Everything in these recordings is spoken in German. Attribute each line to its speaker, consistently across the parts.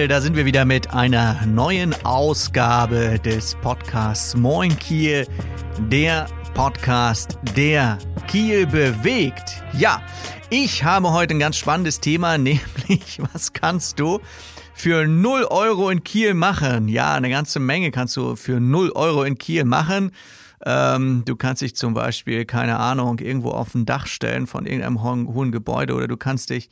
Speaker 1: Kiel, da sind wir wieder mit einer neuen Ausgabe des Podcasts Moin Kiel, der Podcast, der Kiel bewegt. Ja, ich habe heute ein ganz spannendes Thema, nämlich was kannst du für 0 Euro in Kiel machen? Ja, eine ganze Menge kannst du für 0 Euro in Kiel machen. Ähm, du kannst dich zum Beispiel, keine Ahnung, irgendwo auf ein Dach stellen von irgendeinem hohen Gebäude oder du kannst dich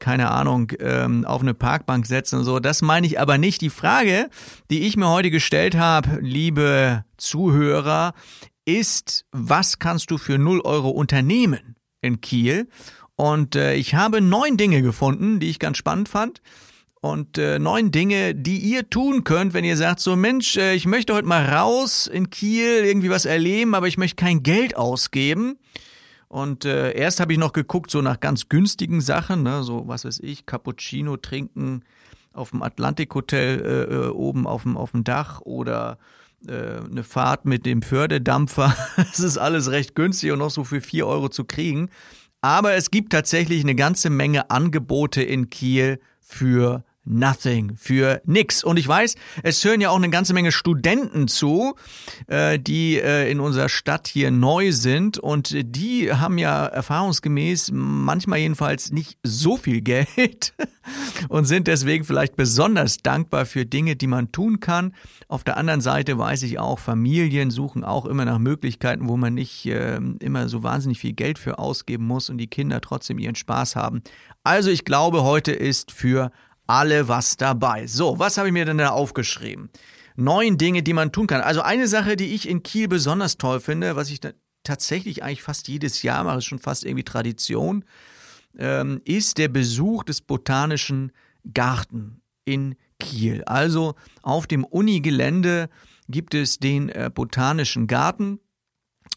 Speaker 1: keine Ahnung, ähm, auf eine Parkbank setzen und so. Das meine ich aber nicht. Die Frage, die ich mir heute gestellt habe, liebe Zuhörer, ist, was kannst du für 0 Euro unternehmen in Kiel? Und äh, ich habe neun Dinge gefunden, die ich ganz spannend fand und äh, neun Dinge, die ihr tun könnt, wenn ihr sagt, so Mensch, äh, ich möchte heute mal raus in Kiel, irgendwie was erleben, aber ich möchte kein Geld ausgeben. Und äh, erst habe ich noch geguckt, so nach ganz günstigen Sachen, ne, so was weiß ich, Cappuccino trinken auf dem Atlantik Hotel äh, äh, oben auf dem, auf dem Dach oder äh, eine Fahrt mit dem Fördedampfer. Das ist alles recht günstig und noch so für vier Euro zu kriegen. Aber es gibt tatsächlich eine ganze Menge Angebote in Kiel für Nothing für nix. Und ich weiß, es hören ja auch eine ganze Menge Studenten zu, äh, die äh, in unserer Stadt hier neu sind und die haben ja erfahrungsgemäß manchmal jedenfalls nicht so viel Geld und sind deswegen vielleicht besonders dankbar für Dinge, die man tun kann. Auf der anderen Seite weiß ich auch, Familien suchen auch immer nach Möglichkeiten, wo man nicht äh, immer so wahnsinnig viel Geld für ausgeben muss und die Kinder trotzdem ihren Spaß haben. Also ich glaube, heute ist für alle was dabei. So, was habe ich mir denn da aufgeschrieben? Neun Dinge, die man tun kann. Also eine Sache, die ich in Kiel besonders toll finde, was ich tatsächlich eigentlich fast jedes Jahr mache, ist schon fast irgendwie Tradition, ähm, ist der Besuch des Botanischen Garten in Kiel. Also auf dem Unigelände gibt es den äh, Botanischen Garten.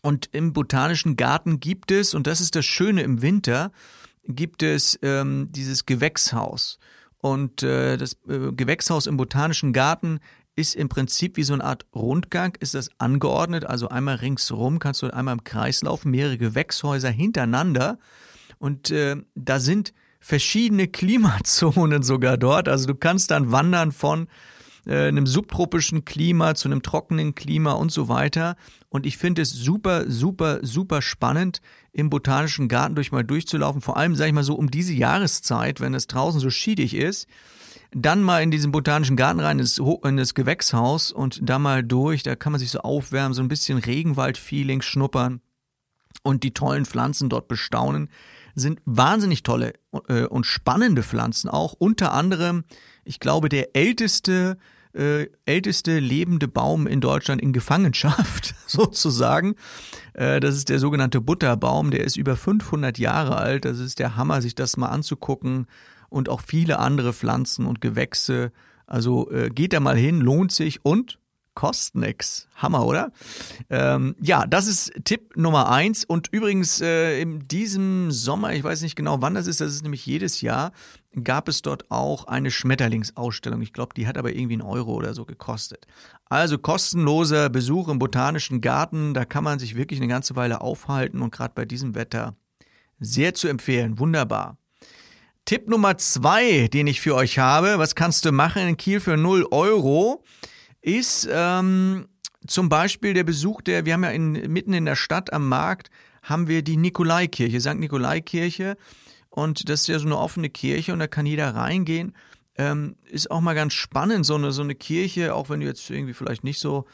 Speaker 1: Und im Botanischen Garten gibt es, und das ist das Schöne im Winter, gibt es ähm, dieses Gewächshaus. Und äh, das äh, Gewächshaus im Botanischen Garten ist im Prinzip wie so eine Art Rundgang, ist das angeordnet. Also einmal ringsrum kannst du einmal im Kreis laufen, mehrere Gewächshäuser hintereinander. Und äh, da sind verschiedene Klimazonen sogar dort. Also du kannst dann wandern von äh, einem subtropischen Klima zu einem trockenen Klima und so weiter. Und ich finde es super, super, super spannend, im Botanischen Garten durch mal durchzulaufen. Vor allem, sage ich mal so, um diese Jahreszeit, wenn es draußen so schiedig ist. Dann mal in diesen Botanischen Garten rein, in das Gewächshaus und da mal durch. Da kann man sich so aufwärmen, so ein bisschen Regenwald-Feeling schnuppern und die tollen Pflanzen dort bestaunen sind wahnsinnig tolle äh, und spannende Pflanzen auch. Unter anderem, ich glaube, der älteste äh, älteste lebende Baum in Deutschland in Gefangenschaft, sozusagen. Äh, das ist der sogenannte Butterbaum, der ist über 500 Jahre alt. Das ist der Hammer, sich das mal anzugucken. Und auch viele andere Pflanzen und Gewächse. Also äh, geht da mal hin, lohnt sich und kostet nix. Hammer, oder? Ähm, ja, das ist Tipp Nummer eins. Und übrigens, äh, in diesem Sommer, ich weiß nicht genau wann das ist, das ist nämlich jedes Jahr, gab es dort auch eine Schmetterlingsausstellung. Ich glaube, die hat aber irgendwie einen Euro oder so gekostet. Also kostenloser Besuch im Botanischen Garten, da kann man sich wirklich eine ganze Weile aufhalten und gerade bei diesem Wetter sehr zu empfehlen. Wunderbar. Tipp Nummer zwei, den ich für euch habe, was kannst du machen in Kiel für 0 Euro? Ist ähm, zum Beispiel der Besuch der, wir haben ja in, mitten in der Stadt am Markt, haben wir die Nikolaikirche, St. Nikolaikirche. Und das ist ja so eine offene Kirche und da kann jeder reingehen. Ähm, ist auch mal ganz spannend, so eine, so eine Kirche, auch wenn du jetzt irgendwie vielleicht nicht so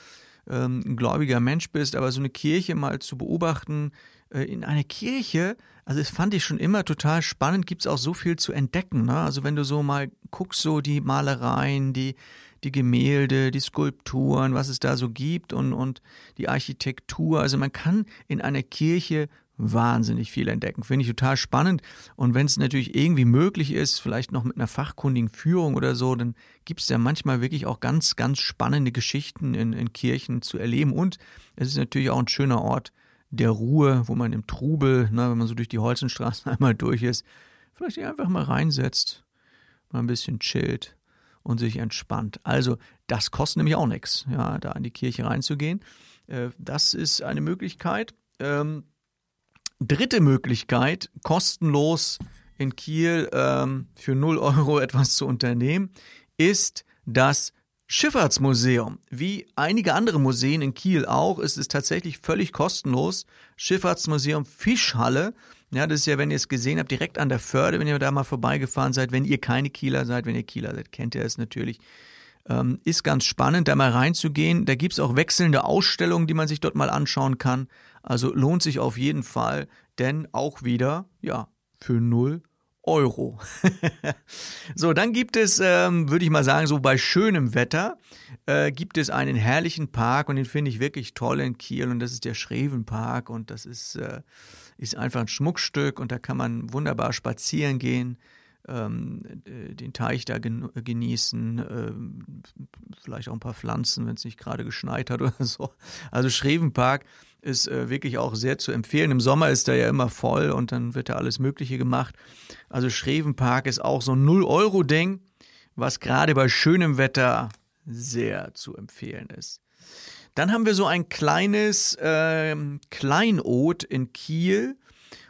Speaker 1: ähm, ein gläubiger Mensch bist, aber so eine Kirche mal zu beobachten. Äh, in einer Kirche, also das fand ich schon immer total spannend, gibt es auch so viel zu entdecken. Ne? Also wenn du so mal guckst, so die Malereien, die, die Gemälde, die Skulpturen, was es da so gibt und, und die Architektur. Also man kann in einer Kirche wahnsinnig viel entdecken. Finde ich total spannend. Und wenn es natürlich irgendwie möglich ist, vielleicht noch mit einer fachkundigen Führung oder so, dann gibt es ja manchmal wirklich auch ganz, ganz spannende Geschichten in, in Kirchen zu erleben. Und es ist natürlich auch ein schöner Ort der Ruhe, wo man im Trubel, ne, wenn man so durch die Holzenstraßen einmal durch ist, vielleicht einfach mal reinsetzt, mal ein bisschen chillt und sich entspannt. Also das kostet nämlich auch nichts, ja, da in die Kirche reinzugehen. Äh, das ist eine Möglichkeit. Ähm, dritte Möglichkeit, kostenlos in Kiel ähm, für 0 Euro etwas zu unternehmen, ist das Schifffahrtsmuseum. Wie einige andere Museen in Kiel auch, ist es tatsächlich völlig kostenlos. Schifffahrtsmuseum Fischhalle. Ja, das ist ja, wenn ihr es gesehen habt, direkt an der Förde, wenn ihr da mal vorbeigefahren seid. Wenn ihr keine Kieler seid, wenn ihr Kieler seid, kennt ihr es natürlich. Ähm, ist ganz spannend, da mal reinzugehen. Da gibt es auch wechselnde Ausstellungen, die man sich dort mal anschauen kann. Also lohnt sich auf jeden Fall, denn auch wieder, ja, für null Euro. so, dann gibt es, ähm, würde ich mal sagen, so bei schönem Wetter äh, gibt es einen herrlichen Park und den finde ich wirklich toll in Kiel und das ist der Schrevenpark und das ist, äh, ist einfach ein Schmuckstück und da kann man wunderbar spazieren gehen. Ähm, den Teich da genießen, ähm, vielleicht auch ein paar Pflanzen, wenn es nicht gerade geschneit hat oder so. Also Schrevenpark ist äh, wirklich auch sehr zu empfehlen. Im Sommer ist er ja immer voll und dann wird da alles Mögliche gemacht. Also Schrevenpark ist auch so ein 0-Euro-Ding, was gerade bei schönem Wetter sehr zu empfehlen ist. Dann haben wir so ein kleines äh, Kleinod in Kiel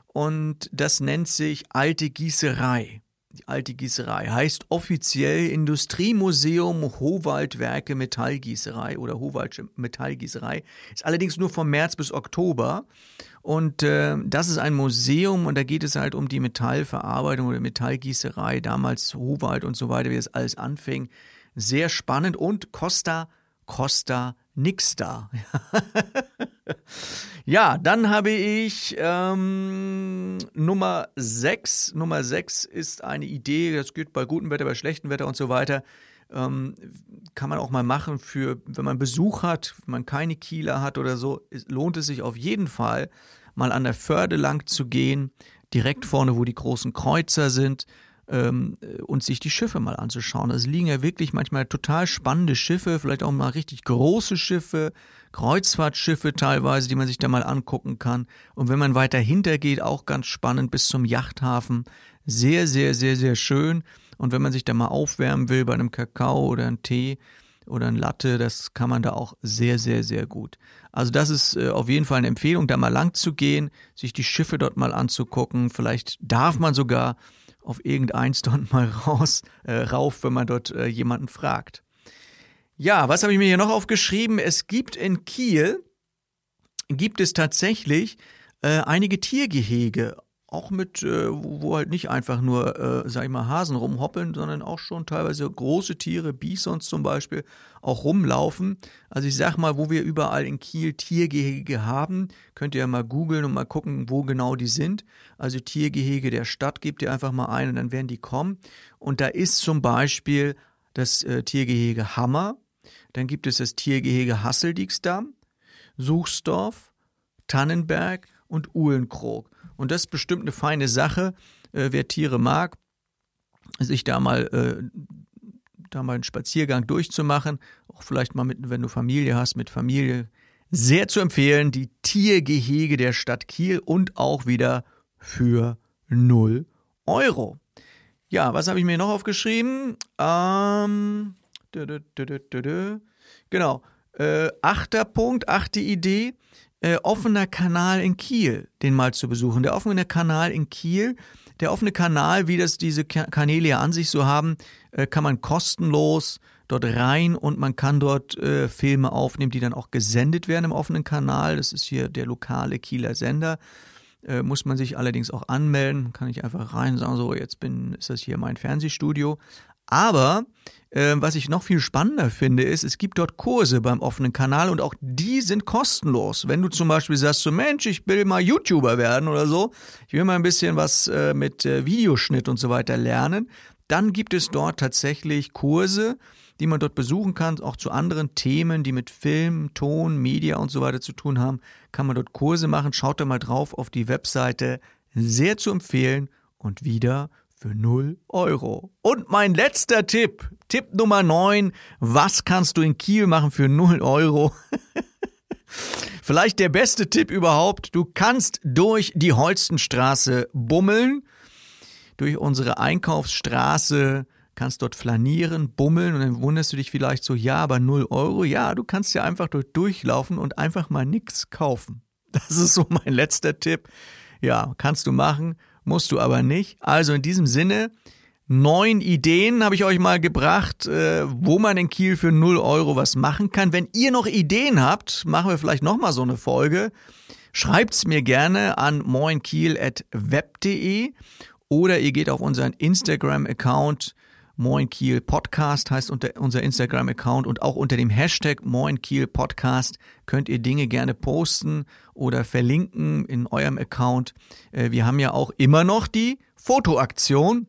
Speaker 1: und das nennt sich Alte Gießerei. Alte Gießerei heißt offiziell Industriemuseum Howaldwerke Metallgießerei oder Howaldsche Metallgießerei. Ist allerdings nur vom März bis Oktober. Und äh, das ist ein Museum und da geht es halt um die Metallverarbeitung oder Metallgießerei, damals Howald und so weiter, wie das alles anfing. Sehr spannend und Costa, Costa nix da. ja, dann habe ich ähm, Nummer 6. Nummer 6 ist eine Idee, das geht bei gutem Wetter, bei schlechtem Wetter und so weiter. Ähm, kann man auch mal machen für, wenn man Besuch hat, wenn man keine Kieler hat oder so, lohnt es sich auf jeden Fall, mal an der Förde lang zu gehen, direkt vorne, wo die großen Kreuzer sind ähm, und sich die Schiffe mal anzuschauen. Es liegen ja wirklich manchmal total spannende Schiffe, vielleicht auch mal richtig große Schiffe, Kreuzfahrtschiffe teilweise, die man sich da mal angucken kann. Und wenn man weiter hinter geht, auch ganz spannend bis zum Yachthafen. Sehr, sehr, sehr, sehr schön. Und wenn man sich da mal aufwärmen will bei einem Kakao oder einem Tee oder ein Latte, das kann man da auch sehr, sehr, sehr gut. Also das ist äh, auf jeden Fall eine Empfehlung, da mal lang zu gehen, sich die Schiffe dort mal anzugucken. Vielleicht darf man sogar auf irgendeins dort mal raus, äh, rauf, wenn man dort äh, jemanden fragt. Ja, was habe ich mir hier noch aufgeschrieben? Es gibt in Kiel, gibt es tatsächlich äh, einige Tiergehege, auch mit, äh, wo, wo, halt nicht einfach nur, äh, sag ich mal, Hasen rumhoppeln, sondern auch schon teilweise große Tiere, Bisons zum Beispiel, auch rumlaufen. Also ich sag mal, wo wir überall in Kiel Tiergehege haben, könnt ihr ja mal googeln und mal gucken, wo genau die sind. Also Tiergehege der Stadt gebt ihr einfach mal ein und dann werden die kommen. Und da ist zum Beispiel das äh, Tiergehege Hammer, dann gibt es das Tiergehege Hasseldiegsdamm, Suchsdorf, Tannenberg und Uhlenkrog. Und das ist bestimmt eine feine Sache, äh, wer Tiere mag, sich da mal, äh, da mal einen Spaziergang durchzumachen. Auch vielleicht mal mit, wenn du Familie hast, mit Familie. Sehr zu empfehlen, die Tiergehege der Stadt Kiel und auch wieder für 0 Euro. Ja, was habe ich mir noch aufgeschrieben? Ähm, genau. Äh, achter Punkt, achte Idee äh, offener Kanal in Kiel, den mal zu besuchen. Der offene Kanal in Kiel, der offene Kanal, wie das diese Kanäle ja an sich so haben, äh, kann man kostenlos dort rein und man kann dort äh, Filme aufnehmen, die dann auch gesendet werden im offenen Kanal. Das ist hier der lokale Kieler Sender. Äh, muss man sich allerdings auch anmelden. Kann ich einfach rein sagen, so jetzt bin, ist das hier mein Fernsehstudio. Aber äh, was ich noch viel spannender finde, ist, es gibt dort Kurse beim offenen Kanal und auch sind kostenlos. Wenn du zum Beispiel sagst, so Mensch, ich will mal YouTuber werden oder so, ich will mal ein bisschen was äh, mit äh, Videoschnitt und so weiter lernen, dann gibt es dort tatsächlich Kurse, die man dort besuchen kann, auch zu anderen Themen, die mit Film, Ton, Media und so weiter zu tun haben, kann man dort Kurse machen. Schaut da mal drauf auf die Webseite. Sehr zu empfehlen und wieder für 0 Euro. Und mein letzter Tipp, Tipp Nummer 9, was kannst du in Kiel machen für 0 Euro? Vielleicht der beste Tipp überhaupt, du kannst durch die Holstenstraße bummeln, durch unsere Einkaufsstraße, kannst dort flanieren, bummeln und dann wunderst du dich vielleicht so, ja, aber 0 Euro, ja, du kannst ja einfach dort durchlaufen und einfach mal nichts kaufen. Das ist so mein letzter Tipp. Ja, kannst du machen musst du aber nicht. Also in diesem Sinne, neun Ideen habe ich euch mal gebracht, äh, wo man in Kiel für 0 Euro was machen kann. Wenn ihr noch Ideen habt, machen wir vielleicht nochmal so eine Folge. Schreibt's mir gerne an moinkiel.web.de oder ihr geht auf unseren Instagram-Account Moin Kiel Podcast heißt unter unser Instagram-Account und auch unter dem Hashtag Moin Kiel Podcast könnt ihr Dinge gerne posten oder verlinken in eurem Account. Äh, wir haben ja auch immer noch die Fotoaktion.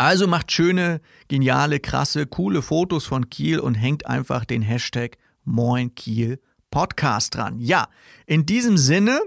Speaker 1: Also macht schöne, geniale, krasse, coole Fotos von Kiel und hängt einfach den Hashtag Moin Kiel Podcast dran. Ja, in diesem Sinne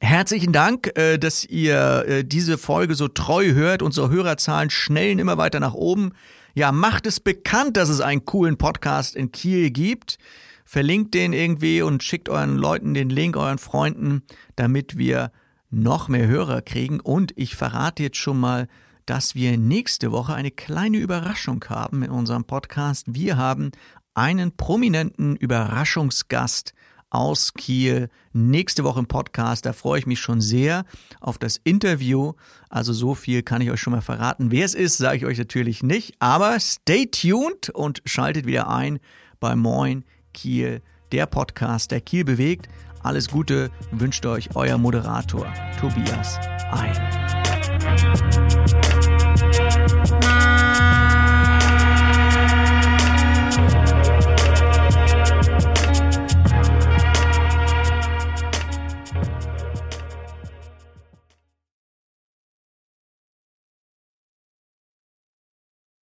Speaker 1: Herzlichen Dank, äh, dass ihr äh, diese Folge so treu hört. Unsere Hörerzahlen schnellen immer weiter nach oben. Ja, macht es bekannt, dass es einen coolen Podcast in Kiel gibt. Verlinkt den irgendwie und schickt euren Leuten den Link, euren Freunden, damit wir noch mehr Hörer kriegen. Und ich verrate jetzt schon mal, dass wir nächste Woche eine kleine Überraschung haben in unserem Podcast. Wir haben einen prominenten Überraschungsgast aus Kiel nächste Woche im Podcast. Da freue ich mich schon sehr auf das Interview. Also so viel kann ich euch schon mal verraten. Wer es ist, sage ich euch natürlich nicht. Aber stay tuned und schaltet wieder ein bei Moin Kiel, der Podcast, der Kiel bewegt. Alles Gute wünscht euch euer Moderator Tobias Ein.